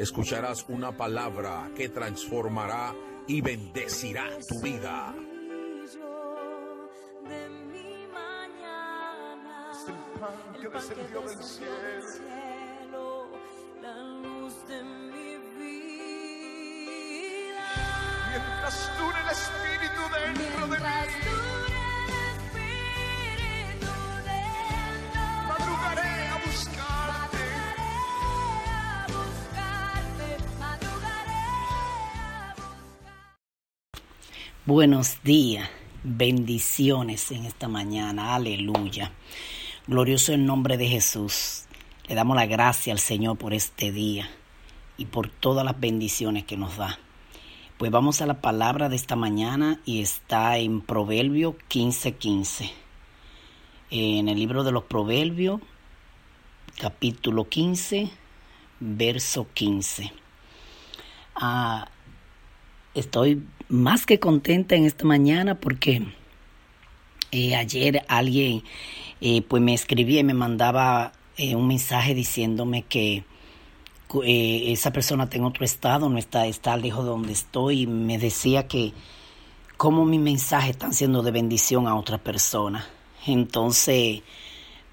Escucharás una palabra que transformará y bendecirá tu vida. Es el pan que descendió del cielo. Mientras dure el Espíritu dentro de mí. Buenos días, bendiciones en esta mañana, aleluya. Glorioso el nombre de Jesús. Le damos la gracia al Señor por este día y por todas las bendiciones que nos da. Pues vamos a la palabra de esta mañana y está en Proverbio 15:15. En el libro de los Proverbios, capítulo 15, verso 15. Ah, estoy más que contenta en esta mañana porque eh, ayer alguien eh, pues me escribía y me mandaba eh, un mensaje diciéndome que esa persona está en otro estado, no está, está lejos de donde estoy y me decía que cómo mis mensajes están siendo de bendición a otras personas. Entonces,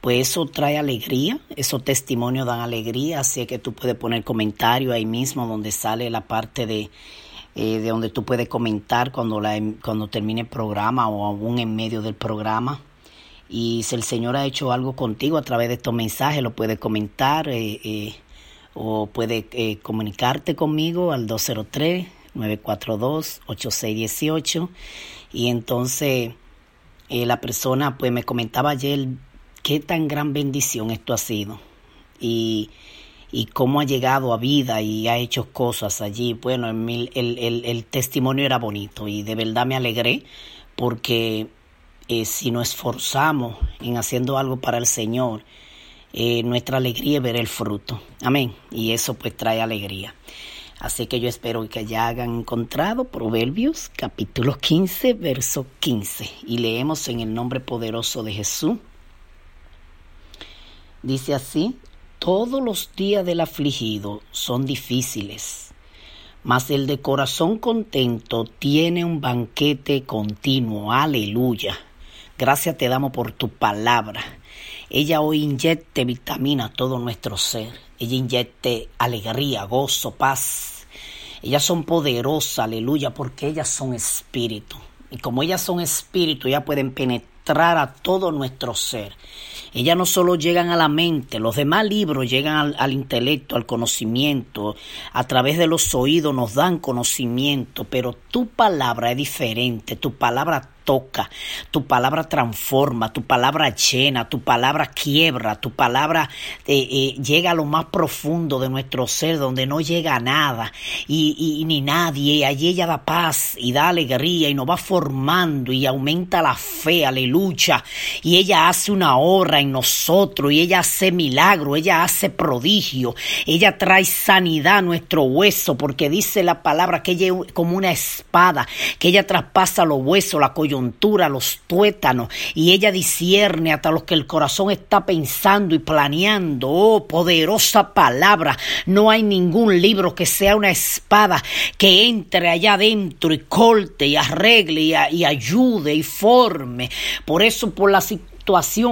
pues eso trae alegría, esos testimonios dan alegría, así que tú puedes poner comentario ahí mismo donde sale la parte de eh, de donde tú puedes comentar cuando, la, cuando termine el programa o aún en medio del programa. Y si el Señor ha hecho algo contigo a través de estos mensajes, lo puedes comentar eh, eh, o puedes comunicarte conmigo al 203-942-8618. Y entonces la persona pues me comentaba ayer qué tan gran bendición esto ha sido. Y y cómo ha llegado a vida y ha hecho cosas allí. Bueno, el, el, el testimonio era bonito y de verdad me alegré porque eh, si nos esforzamos en haciendo algo para el Señor, eh, nuestra alegría es ver el fruto. Amén. Y eso pues trae alegría. Así que yo espero que ya hayan encontrado Proverbios capítulo 15, verso 15. Y leemos en el nombre poderoso de Jesús. Dice así, todos los días del afligido son difíciles, mas el de corazón contento tiene un banquete continuo. Aleluya. Gracias te damos por tu palabra. Ella hoy inyecte vitamina a todo nuestro ser. Ella inyecte alegría, gozo, paz. Ellas son poderosas, aleluya, porque ellas son espíritu. Y como ellas son espíritu, ya pueden penetrar a todo nuestro ser. Ellas no solo llegan a la mente, los demás libros llegan al, al, intelecto, al conocimiento, a través de los oídos nos dan conocimiento, pero tu palabra es diferente, tu palabra toca, tu palabra transforma, tu palabra llena, tu palabra quiebra, tu palabra eh, eh, llega a lo más profundo de nuestro ser, donde no llega nada. Y, ni nadie, allí ella da paz y da alegría y nos va formando y aumenta la fe, aleluya, y ella hace una obra en nosotros y ella hace milagro, ella hace prodigio, ella trae sanidad a nuestro hueso, porque dice la palabra que ella es como una espada, que ella traspasa los huesos, la coyuntura, los tuétanos, y ella discierne hasta lo que el corazón está pensando y planeando. Oh, poderosa palabra. No hay ningún libro que sea una espada que entre allá adentro y corte y arregle y, ayude y forme. Por eso, por la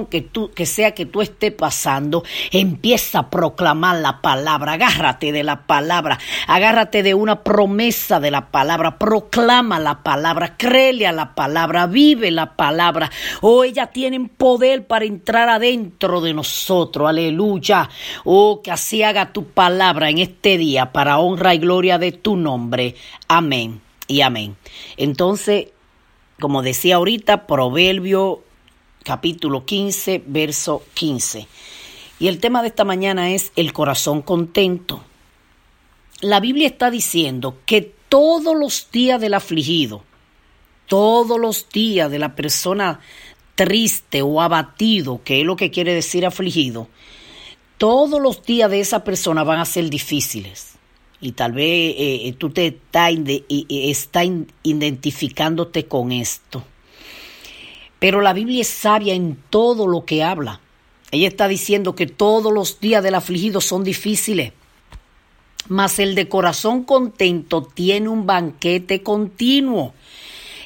que, tú, que sea que tú estés pasando, empieza a proclamar la palabra, agárrate de la palabra, agárrate de una promesa de la palabra, proclama la palabra, créele a la palabra, vive la palabra. Oh, ellas tienen poder para entrar adentro de nosotros, aleluya. Oh, que así haga tu palabra en este día para honra y gloria de tu nombre. Amén y amén. Entonces, como decía ahorita, Proverbio capítulo 15, verso 15. Y el tema de esta mañana es el corazón contento. La Biblia está diciendo que todos los días del afligido, todos los días de la persona triste o abatido, que es lo que quiere decir afligido, todos los días de esa persona van a ser difíciles. Y tal vez eh, tú te estás está identificándote con esto. Pero la Biblia es sabia en todo lo que habla. Ella está diciendo que todos los días del afligido son difíciles, mas el de corazón contento tiene un banquete continuo.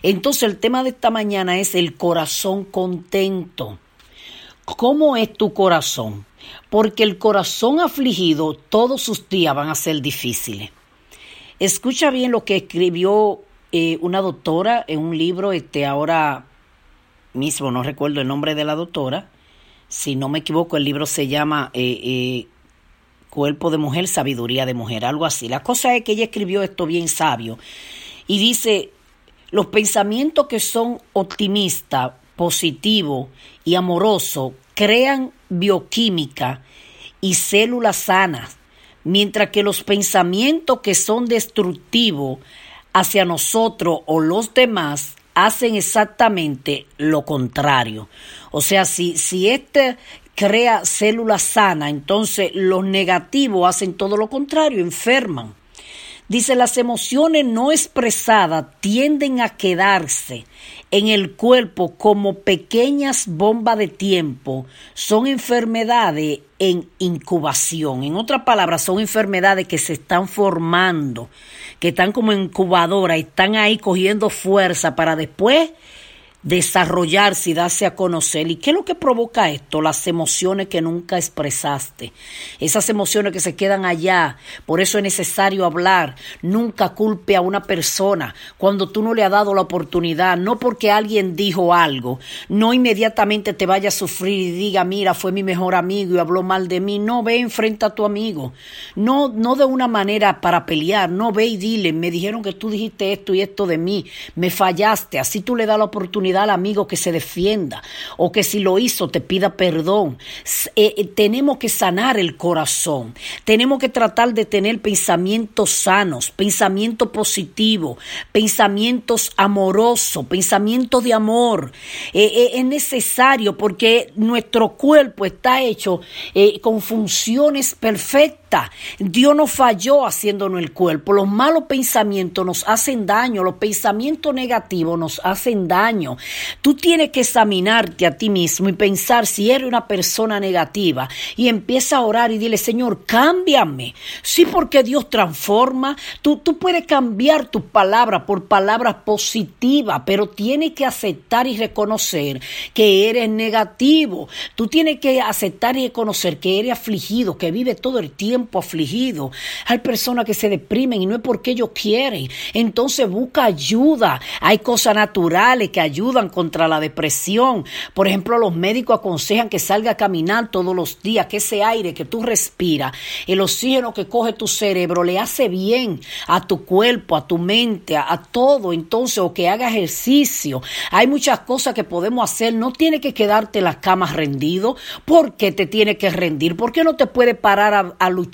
Entonces el tema de esta mañana es el corazón contento. ¿Cómo es tu corazón? Porque el corazón afligido todos sus días van a ser difíciles. Escucha bien lo que escribió eh, una doctora en un libro, este ahora mismo, no recuerdo el nombre de la doctora, si no me equivoco, el libro se llama eh, eh, Cuerpo de Mujer, Sabiduría de Mujer, algo así. La cosa es que ella escribió esto bien sabio y dice, los pensamientos que son optimistas, positivos y amorosos crean bioquímica y células sanas, mientras que los pensamientos que son destructivos hacia nosotros o los demás hacen exactamente lo contrario. O sea, si, si este crea células sanas, entonces los negativos hacen todo lo contrario, enferman. Dice, las emociones no expresadas tienden a quedarse en el cuerpo como pequeñas bombas de tiempo. Son enfermedades en incubación. En otras palabras, son enfermedades que se están formando, que están como incubadora y están ahí cogiendo fuerza para después desarrollarse y darse a conocer. ¿Y qué es lo que provoca esto? Las emociones que nunca expresaste. Esas emociones que se quedan allá. Por eso es necesario hablar. Nunca culpe a una persona cuando tú no le has dado la oportunidad. No porque alguien dijo algo. No inmediatamente te vaya a sufrir y diga, mira, fue mi mejor amigo y habló mal de mí. No ve, enfrenta a tu amigo. No, no de una manera para pelear. No ve y dile, me dijeron que tú dijiste esto y esto de mí. Me fallaste. Así tú le das la oportunidad al amigo que se defienda o que si lo hizo te pida perdón. Eh, eh, tenemos que sanar el corazón. Tenemos que tratar de tener pensamientos sanos, pensamientos positivos, pensamientos amorosos, pensamientos de amor. Eh, es necesario porque nuestro cuerpo está hecho con funciones perfectas. Dios no falló haciéndonos el cuerpo. Los malos pensamientos nos hacen daño, los pensamientos negativos nos hacen daño. Tú tienes que examinarte a ti mismo y pensar si eres una persona negativa y empieza a orar y dile, Señor, cámbiame. Sí, porque Dios transforma. Tú, tú puedes cambiar tus palabras por palabras positivas, pero tienes que aceptar y reconocer que eres negativo. Tú tienes que aceptar y reconocer que eres afligido, que vive todo el tiempo afligido. Hay personas que se deprimen y no es porque ellos quieren. Entonces busca ayuda. Hay cosas naturales que ayudan contra la depresión. Por ejemplo, los médicos aconsejan que salga a caminar todos los días, que ese aire que tú respiras, el oxígeno que coge tu cerebro, le hace bien a tu cuerpo, a tu mente, a, todo. Entonces, o que haga ejercicio. Hay muchas cosas que podemos hacer. No tiene que quedarte en las camas rendido. ¿Por qué te tiene que rendir? ¿Por qué no te puede parar a, luchar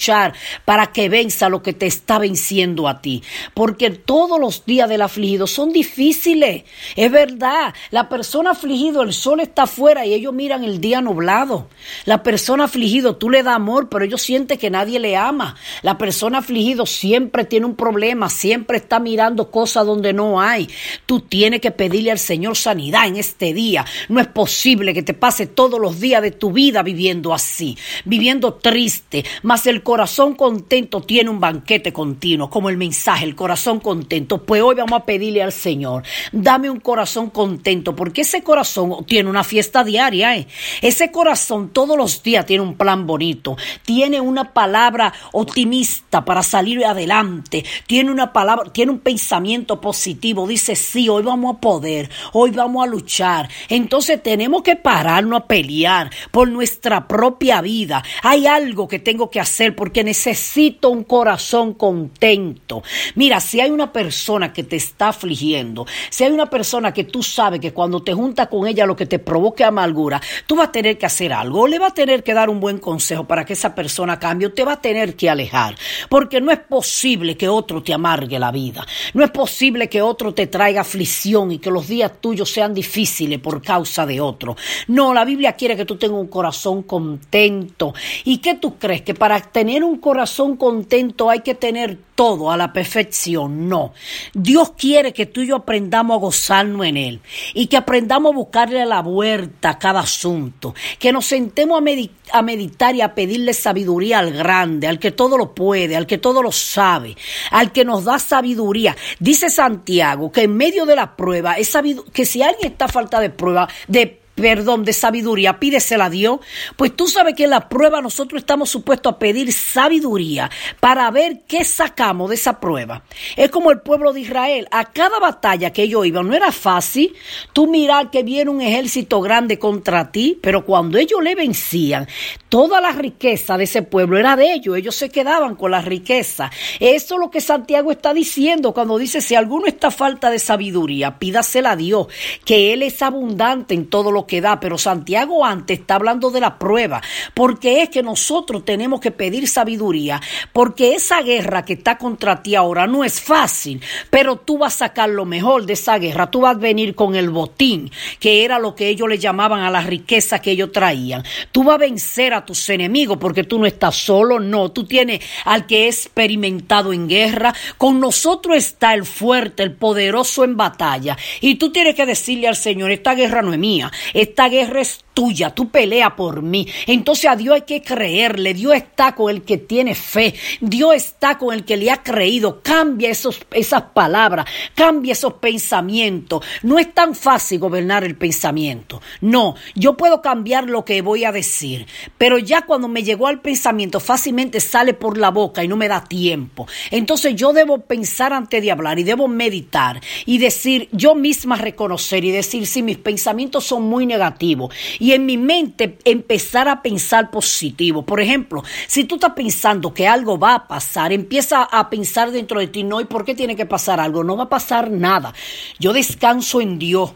para que venza lo que te está venciendo a ti. Porque todos los días del afligido son difíciles. Es verdad, la persona afligido, el sol está afuera y ellos miran el día nublado. La persona afligido, tú le das amor, pero ellos sienten que nadie le ama. La persona afligido siempre tiene un problema, siempre está mirando cosas donde no hay. Tú tienes que pedirle al Señor sanidad en este día. No es posible que te pase todos los días de tu vida viviendo así, viviendo triste, mas el corazón contento tiene un banquete continuo, como el mensaje, el corazón contento. Pues hoy vamos a pedirle al Señor, dame un corazón contento, porque ese corazón tiene una fiesta diaria, ¿eh? ese corazón todos los días tiene un plan bonito, tiene una palabra optimista para salir adelante, tiene una palabra, tiene un pensamiento positivo, dice, sí, hoy vamos a poder, hoy vamos a luchar. Entonces tenemos que pararnos a pelear por nuestra propia vida. Hay algo que tengo que hacer porque necesito un corazón contento. Mira, si hay una persona que te está afligiendo, si hay una persona que tú sabes que cuando te juntas con ella lo que te provoque amargura, tú vas a tener que hacer algo, o le vas a tener que dar un buen consejo para que esa persona cambie, o te va a tener que alejar, porque no es posible que otro te amargue la vida, no es posible que otro te traiga aflicción y que los días tuyos sean difíciles por causa de otro. No, la Biblia quiere que tú tengas un corazón contento. ¿Y qué tú crees? Que para tener un corazón contento hay que tener todo a la perfección. No. Dios quiere que tú y yo aprendamos a gozarnos en Él y que aprendamos a buscarle la vuelta a cada asunto. Que nos sentemos a, a meditar y a pedirle sabiduría al grande, al que todo lo puede, al que todo lo sabe, al que nos da sabiduría. Dice Santiago que en medio de la prueba, es que si alguien está a falta de prueba, de perdón, de sabiduría, pídesela a Dios. Pues tú sabes que en la prueba nosotros estamos supuestos a pedir sabiduría para ver qué sacamos de esa prueba. Es como el pueblo de Israel. A cada batalla que ellos iban, no era fácil. Tú mirar que viene un ejército grande contra ti, pero cuando ellos le vencían, toda la riqueza de ese pueblo era de ellos. Ellos se quedaban con la riqueza. Eso es lo que Santiago está diciendo cuando dice, si alguno está falta de sabiduría, pídasela a Dios, que Él es abundante en todo lo que da, pero Santiago antes está hablando de la prueba, porque es que nosotros tenemos que pedir sabiduría, porque esa guerra que está contra ti ahora no es fácil, pero tú vas a sacar lo mejor de esa guerra, tú vas a venir con el botín, que era lo que ellos le llamaban a la riqueza que ellos traían. Tú vas a vencer a tus enemigos porque tú no estás solo, no, tú tienes al que es experimentado en guerra, con nosotros está el fuerte, el poderoso en batalla, y tú tienes que decirle al Señor, esta guerra no es mía, esta guerra es tuya, tú pelea por mí. Entonces a Dios hay que creerle, Dios está con el que tiene fe, Dios está con el que le ha creído. Cambia esos, esas palabras, cambia esos pensamientos. No es tan fácil gobernar el pensamiento. No, yo puedo cambiar lo que voy a decir, pero ya cuando me llegó al pensamiento fácilmente sale por la boca y no me da tiempo. Entonces yo debo pensar antes de hablar y debo meditar y decir, yo misma reconocer y decir si mis pensamientos son muy negativos y en mi mente empezar a pensar positivo. Por ejemplo, si tú estás pensando que algo va a pasar, empieza a pensar dentro de ti, no, ¿y por qué tiene que pasar algo? No va a pasar nada. Yo descanso en Dios.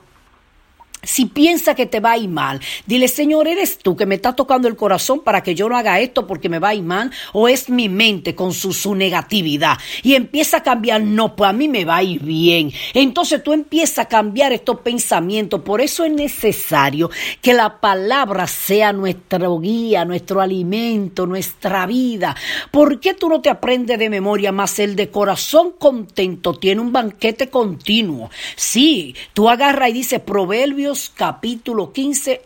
Si piensa que te va a ir mal, dile, Señor, ¿eres tú que me está tocando el corazón para que yo no haga esto porque me va a ir mal? ¿O es mi mente con su, su negatividad? Y empieza a cambiar, no, pues a mí me va a ir bien. Entonces tú empiezas a cambiar estos pensamientos. Por eso es necesario que la palabra sea nuestro guía, nuestro alimento, nuestra vida. ¿Por qué tú no te aprendes de memoria más el de corazón contento? Tiene un banquete continuo. Sí, tú agarras y dices, Proverbios capítulo 15,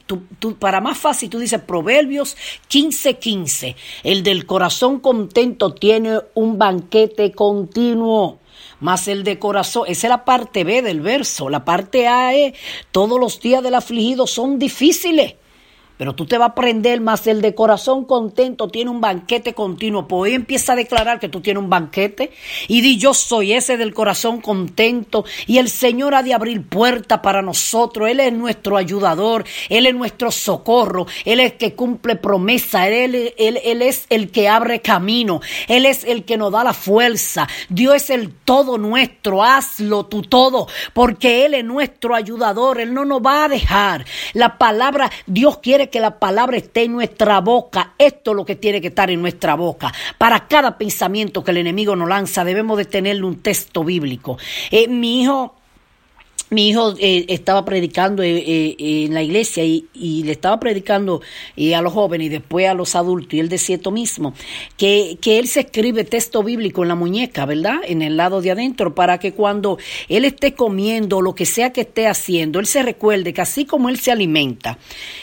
para más fácil tú dices Proverbios 15, 15. El del corazón contento tiene un banquete continuo. Más el de corazón, esa es la parte B del verso. La parte A es, todos los días del afligido son difíciles. Pero tú te vas a aprender más. El de corazón contento tiene un banquete continuo. Pues hoy empieza a declarar que tú tienes un banquete. Y di yo soy ese del corazón contento. Y el Señor ha de abrir puerta para nosotros. Él es nuestro ayudador, Él es nuestro socorro, Él es el que cumple promesa, él, él, él es el que abre camino, Él es el que nos da la fuerza. Dios es el todo nuestro, hazlo tú todo, porque Él es nuestro ayudador, Él no nos va a dejar. La palabra, Dios quiere que la palabra esté en nuestra boca. Esto es lo que tiene que estar en nuestra boca. Para cada pensamiento que el enemigo nos lanza, debemos de tenerle un texto bíblico. Eh, mi hijo mi hijo eh, estaba predicando eh, eh, en la iglesia y, le estaba predicando a los jóvenes y después a los adultos y él decía esto mismo, que, que él se escribe texto bíblico en la muñeca, ¿verdad? En el lado de adentro, para que cuando él esté comiendo, lo que sea que esté haciendo, él se recuerde que así como él se alimenta,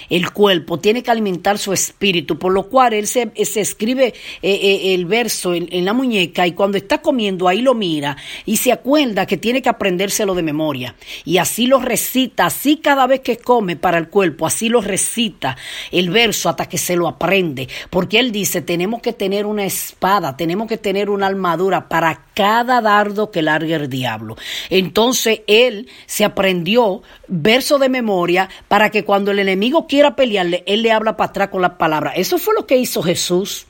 el cuerpo tiene que alimentar su espíritu, por lo cual él se, se escribe el verso en la muñeca y cuando está comiendo ahí lo mira y se acuerda que tiene que aprendérselo de memoria y así lo recita, así cada vez que come para el cuerpo, así lo recita el verso hasta que se lo aprende, porque él dice, tenemos que tener una espada, tenemos que tener una armadura para cada dardo que largue el diablo. Entonces él se aprendió verso de memoria para que cuando el enemigo quiera pelearle, él le habla para atrás con las palabras. Eso fue lo que hizo Jesús.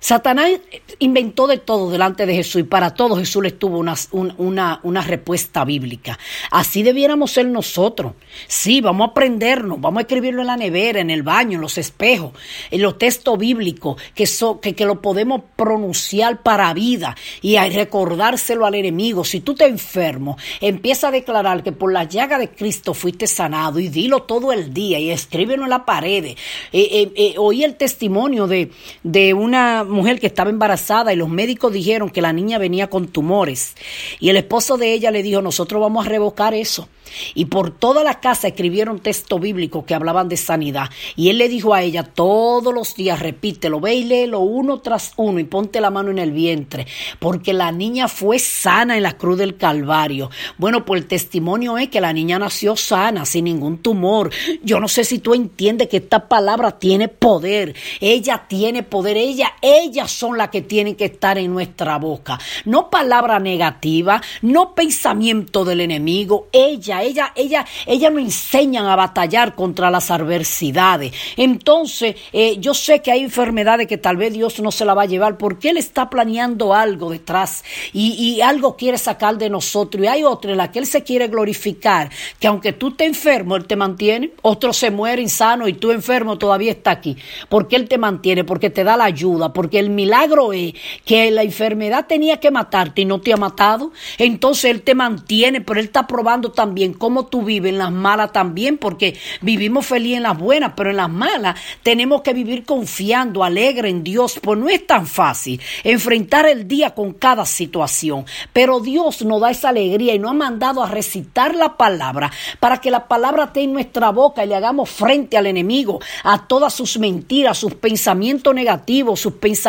Satanás inventó de todo delante de Jesús y para todo Jesús le tuvo una, una, una, respuesta bíblica. Así debiéramos ser nosotros. Sí, vamos a aprendernos, vamos a escribirlo en la nevera, en el baño, en los espejos, en los textos bíblicos, que, que, que lo podemos pronunciar para vida y a recordárselo al enemigo. Si tú te enfermo, empieza a declarar que por la llaga de Cristo fuiste sanado y dilo todo el día y escríbelo en la pared. Eh, eh, eh, oí el testimonio de, de una mujer que estaba embarazada y los médicos dijeron que la niña venía con tumores. Y el esposo de ella le dijo, nosotros vamos a revocar eso. Y por toda la casa escribieron texto bíblico que hablaban de sanidad. Y él le dijo a ella, todos los días repítelo, ve y léelo uno tras uno y ponte la mano en el vientre, porque la niña fue sana en la cruz del Calvario. Bueno, pues el testimonio es que la niña nació sana, sin ningún tumor. Yo no sé si tú entiendes que esta palabra tiene poder. Ella tiene poder, ella, ellas son las que tienen que estar en nuestra boca. No palabra negativa, no pensamiento del enemigo, ella ella, ella, ella nos enseñan a batallar contra las adversidades. Entonces, eh, yo sé que hay enfermedades que tal vez Dios no se la va a llevar porque Él está planeando algo detrás y, algo quiere sacar de nosotros. Y hay otra en la que Él se quiere glorificar, que aunque tú estés enfermo, Él te mantiene. Otro se muere insano y tú enfermo todavía está aquí. Porque Él te mantiene, porque te da la ayuda, el milagro es que la enfermedad tenía que matarte y no te ha matado. Entonces Él te mantiene, pero Él está probando también cómo tú vives, en las malas también, porque vivimos feliz en las buenas, pero en las malas tenemos que vivir confiando, alegre en Dios, pues no es tan fácil enfrentar el día con cada situación, pero Dios nos da esa alegría y nos ha mandado a recitar la palabra para que la palabra esté en nuestra boca y le hagamos frente al enemigo, a todas sus mentiras, sus pensamientos negativos, sus pensamientos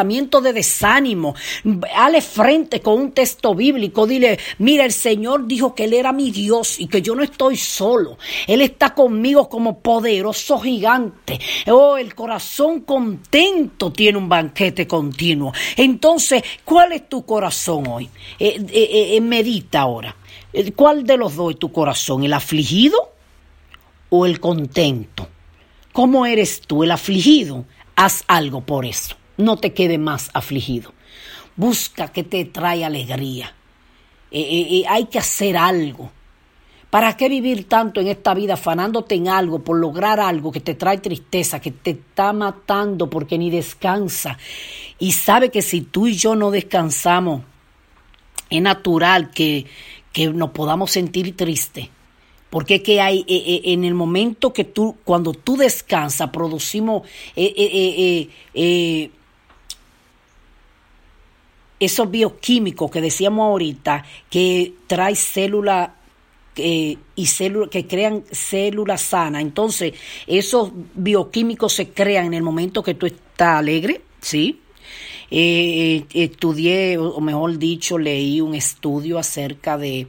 de desánimo. Hale frente con un texto bíblico, dile, mira, el Señor dijo que Él era mi Dios y que yo no estoy solo. Él está conmigo como poderoso gigante. Oh, el corazón contento tiene un banquete continuo. Entonces, ¿cuál es tu corazón hoy? Eh, eh, eh, medita ahora. ¿Cuál de los dos es tu corazón? ¿El afligido o el contento? ¿Cómo eres tú, el afligido? Haz algo por eso. No te quede más afligido. Busca que te trae alegría. hay que hacer algo. ¿Para qué vivir tanto en esta vida afanándote en algo, por lograr algo que te trae tristeza, que te está matando porque ni descansa? Y sabe que si tú y yo no descansamos, es natural que, nos podamos sentir tristes. Porque es que hay, eh, eh, en el momento que tú, cuando tú descansas, producimos eh, esos bioquímicos que decíamos ahorita, que trae células y que crean células sanas. Entonces, esos bioquímicos se crean en el momento que tú estás alegre, ¿sí? Eh, eh, estudié, o mejor dicho, leí un estudio acerca de,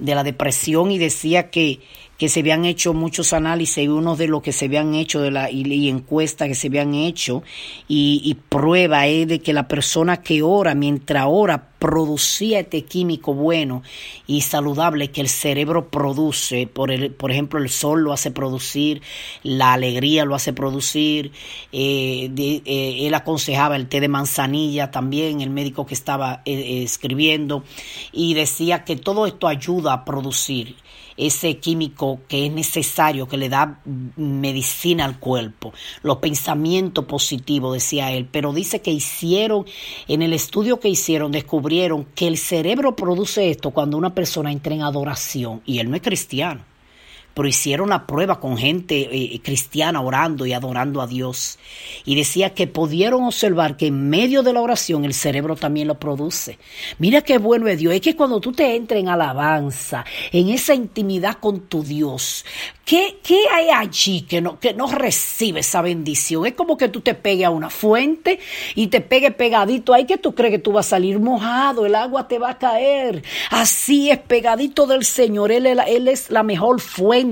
de la depresión y decía que que se habían hecho muchos análisis, uno de los que se habían hecho de la, y, encuestas que se habían hecho, y, prueba es de que la persona que ora, mientras ora, producía este químico bueno y saludable que el cerebro produce. Por, el, por ejemplo, el sol lo hace producir, la alegría lo hace producir. Eh, eh, él aconsejaba el té de manzanilla también, el médico que estaba eh, escribiendo, y decía que todo esto ayuda a producir. Ese químico que es necesario, que le da medicina al cuerpo, los pensamientos positivos, decía él, pero dice que hicieron, en el estudio que hicieron, descubrieron que el cerebro produce esto cuando una persona entra en adoración. Y él no es cristiano pero hicieron la prueba con gente eh, cristiana orando y adorando a Dios. Y decía que pudieron observar que en medio de la oración el cerebro también lo produce. Mira qué bueno es Dios. Es que cuando tú te entres en alabanza, en esa intimidad con tu Dios, ¿qué, qué hay allí que no, que no recibe esa bendición? Es como que tú te pegues a una fuente y te pegues pegadito ahí que tú crees que tú vas a salir mojado, el agua te va a caer. Así es, pegadito del Señor. Él, él es la mejor fuente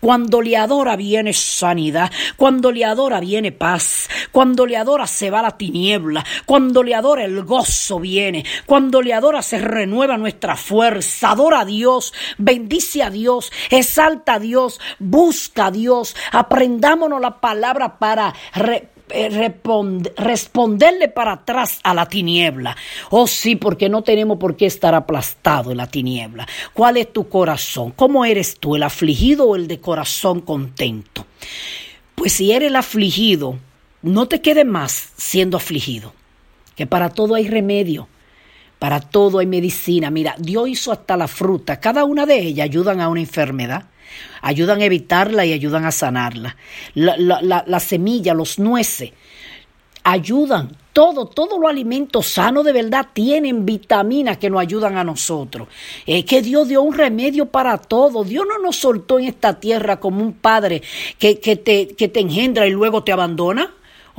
cuando le adora viene sanidad. Cuando le adora viene paz. Cuando le adora se va la tiniebla. Cuando le adora el gozo viene. Cuando le adora se renueva nuestra fuerza. Adora a Dios. Bendice a Dios. Exalta a Dios. Busca a Dios. Aprendámonos la palabra para eh, responderle para atrás a la tiniebla. Oh sí, porque no tenemos por qué estar aplastado en la tiniebla. ¿Cuál es tu corazón? ¿Cómo eres tú, el afligido o el de corazón contento? Pues si eres el afligido, no te quedes más siendo afligido, que para todo hay remedio. Para todo hay medicina. Mira, Dios hizo hasta la fruta. Cada una de ellas ayudan a una enfermedad ayudan a evitarla y ayudan a sanarla. La, semilla, los nueces, ayudan. Todo, todos los alimentos sanos de verdad tienen vitaminas que nos ayudan a nosotros. Es que Dios dio un remedio para todo. Dios no nos soltó en esta tierra como un padre que, que, te, que te engendra y luego te abandona.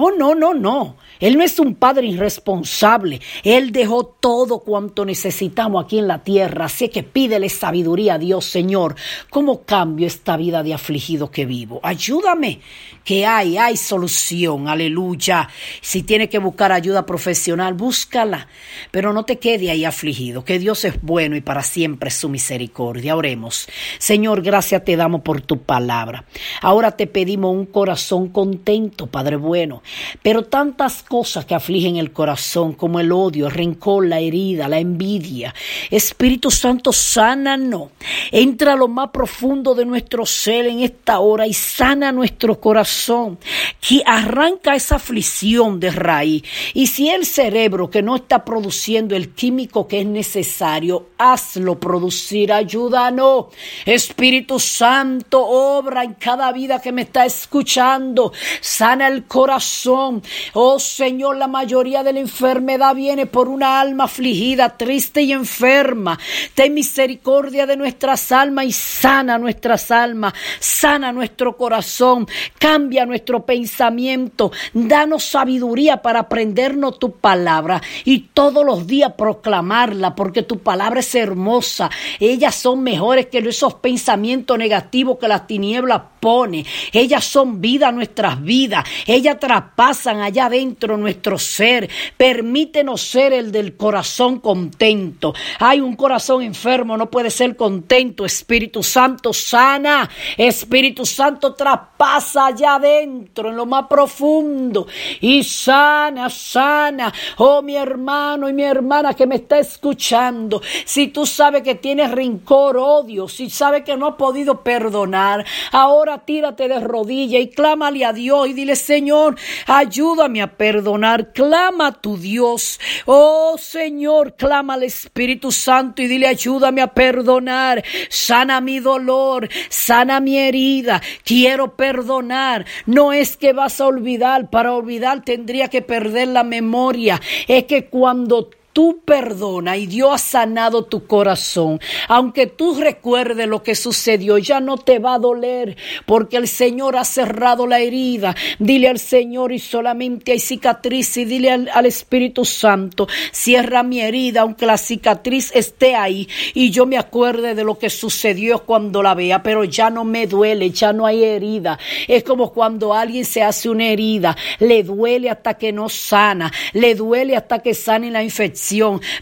Oh, no, no, no. Él no es un padre irresponsable. Él dejó todo cuanto necesitamos aquí en la tierra. Así que pídele sabiduría a Dios, Señor. ¿Cómo cambio esta vida de afligido que vivo? Ayúdame, que hay, hay solución. Aleluya. Si tiene que buscar ayuda profesional, búscala. Pero no te quede ahí afligido, que Dios es bueno y para siempre su misericordia. Oremos. Señor, gracias te damos por tu palabra. Ahora te pedimos un corazón contento, Padre bueno. Pero tantas cosas que afligen el corazón, como el odio, el rencor, la herida, la envidia. Espíritu Santo, sánanos. Entra a lo más profundo de nuestro ser en esta hora y sana nuestro corazón. Que arranca esa aflicción de raíz. Y si el cerebro que no está produciendo el químico que es necesario, hazlo producir. Ayúdanos. Espíritu Santo, obra en cada vida que me está escuchando. Sana el corazón. Oh Señor, la mayoría de la enfermedad viene por una alma afligida, triste y enferma. Ten misericordia de nuestras almas y sana nuestras almas, sana nuestro corazón, cambia nuestro pensamiento, danos sabiduría para aprendernos tu palabra y todos los días proclamarla, porque tu palabra es hermosa. Ellas son mejores que esos pensamientos negativos que las tinieblas pone. Ellas son vida nuestras vidas. Ellas traspasan allá adentro nuestro ser. Permítenos ser el del corazón contento. Hay un corazón enfermo, no puede ser contento. Espíritu Santo sana. Espíritu Santo traspasa allá adentro, en lo más profundo. Y sana, sana. Oh, mi hermano y mi hermana que me está escuchando. Si tú sabes que tienes rencor, odio, si sabes que no has podido perdonar, ahora tírate de rodillas y clámale a Dios y dile, Señor, ayúdame a perdonar clama a tu Dios. Oh Señor, clama al Espíritu Santo y dile ayúdame a perdonar. Sana mi dolor, sana mi herida. Quiero perdonar. No es que vas a olvidar, para olvidar tendría que perder la memoria. Es que cuando tú perdona y Dios ha sanado tu corazón, aunque tú recuerdes lo que sucedió, ya no te va a doler porque el Señor ha cerrado la herida. Dile al Señor y solamente hay cicatriz y dile al, Espíritu Santo, cierra mi herida aunque la cicatriz esté ahí y yo me acuerde de lo que sucedió cuando la vea, pero ya no me duele, ya no hay herida. Es como cuando alguien se hace una herida, le duele hasta que no sana, le duele hasta que sane la infección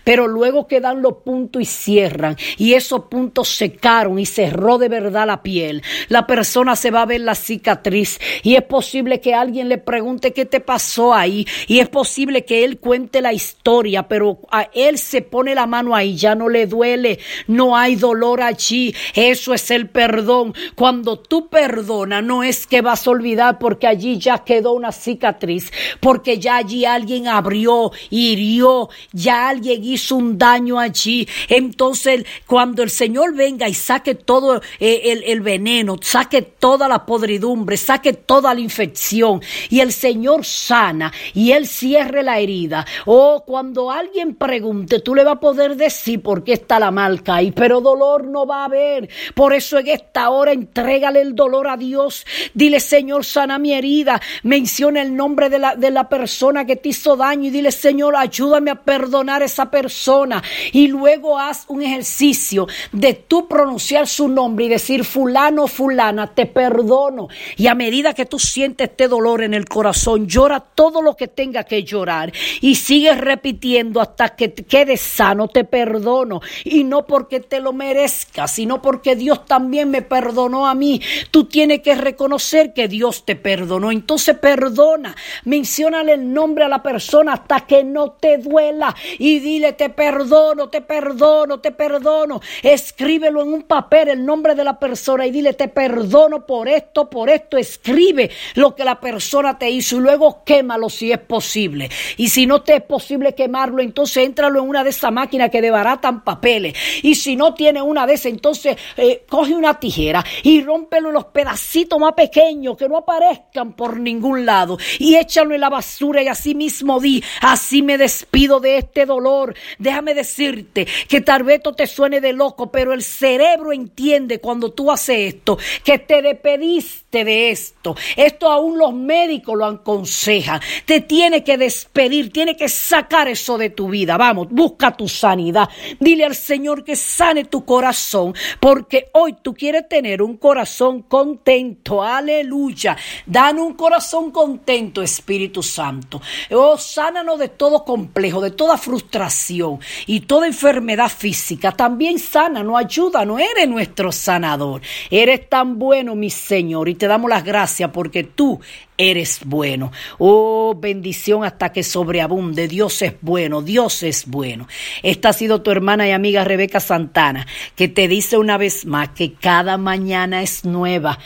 pero luego que dan los puntos y cierran, y esos puntos secaron y cerró de verdad la piel, la persona se va a ver la cicatriz y es posible que alguien le pregunte qué te pasó ahí y es posible que él cuente la historia, pero a él se pone la mano ahí, ya no le duele, no hay dolor allí, eso es el perdón. Cuando tú perdonas, no es que vas a olvidar porque allí ya quedó una cicatriz, porque ya allí alguien abrió, hirió, ya alguien hizo un daño allí. Entonces, cuando el Señor venga y saque todo eh, el, el veneno, saque toda la podridumbre, saque toda la infección y el Señor sana y Él cierre la herida. O cuando alguien pregunte, tú le vas a poder decir por qué está la marca ahí, pero dolor no va a haber. Por eso en esta hora entrégale el dolor a Dios. Dile, Señor, sana mi herida. Menciona el nombre de la, de la persona que te hizo daño y dile, Señor, ayúdame a perdonar a esa persona. Y luego haz un ejercicio de tú pronunciar su nombre y decir, fulano, fulana, te perdono. Y a medida que tú sientes este dolor en el corazón, llora todo lo que tenga que llorar y sigues repitiendo hasta que quedes sano, te perdono. Y no porque te lo merezcas, sino porque Dios también me perdonó a mí. Tú tienes que reconocer que Dios te perdonó. Entonces perdona, menciónale el nombre a la persona hasta que no te duela y dile te perdono, te perdono, te perdono. Escríbelo en un papel el nombre de la persona y dile te perdono por esto, por esto. Escribe lo que la persona te hizo y luego quémalo si es posible. Y si no te es posible quemarlo, entonces éntralo en una de esas máquinas que debaratan papeles. Y si no tiene una de esas, entonces eh, coge una tijera y rómpelo en los pedacitos más pequeños que no aparezcan por ningún lado y échalo en la basura y así mismo di, así me despido de este dolor. Déjame decirte que tal vez esto te suene de loco, pero el cerebro entiende cuando tú haces esto, que te despediste de esto. Esto aún los médicos lo aconsejan. Te tiene que despedir, tiene que sacar eso de tu vida. Vamos, busca tu sanidad. Dile al Señor que sane tu corazón, porque hoy tú quieres tener un corazón contento. Aleluya. Dan un corazón contento, Espíritu Santo. Oh, sánanos de todo complejo, de toda frustración y toda enfermedad física. También sánanos, ayúdanos. Eres nuestro sanador. Eres tan bueno, mi Señor, y te damos las gracias porque tú eres bueno. Oh, bendición hasta que sobreabunde. Dios es bueno, Dios es bueno. Esta ha sido tu hermana y amiga Rebeca Santana, que te dice una vez más que cada mañana es nueva.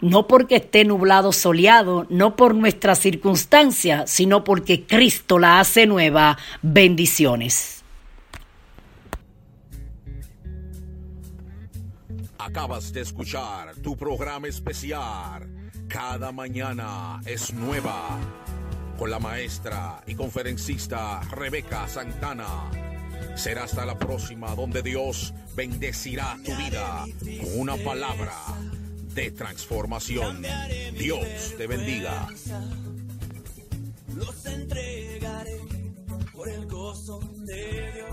No porque esté nublado, soleado, no por nuestra circunstancia, sino porque Cristo la hace nueva. Bendiciones. Acabas de escuchar tu programa especial. Cada mañana es nueva. Con la maestra y conferencista Rebeca Santana. Será hasta la próxima donde Dios bendecirá tu vida con una palabra de transformación. Dios te bendiga. Los entregaré por el gozo de Dios.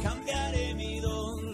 Cambiaré mi dolor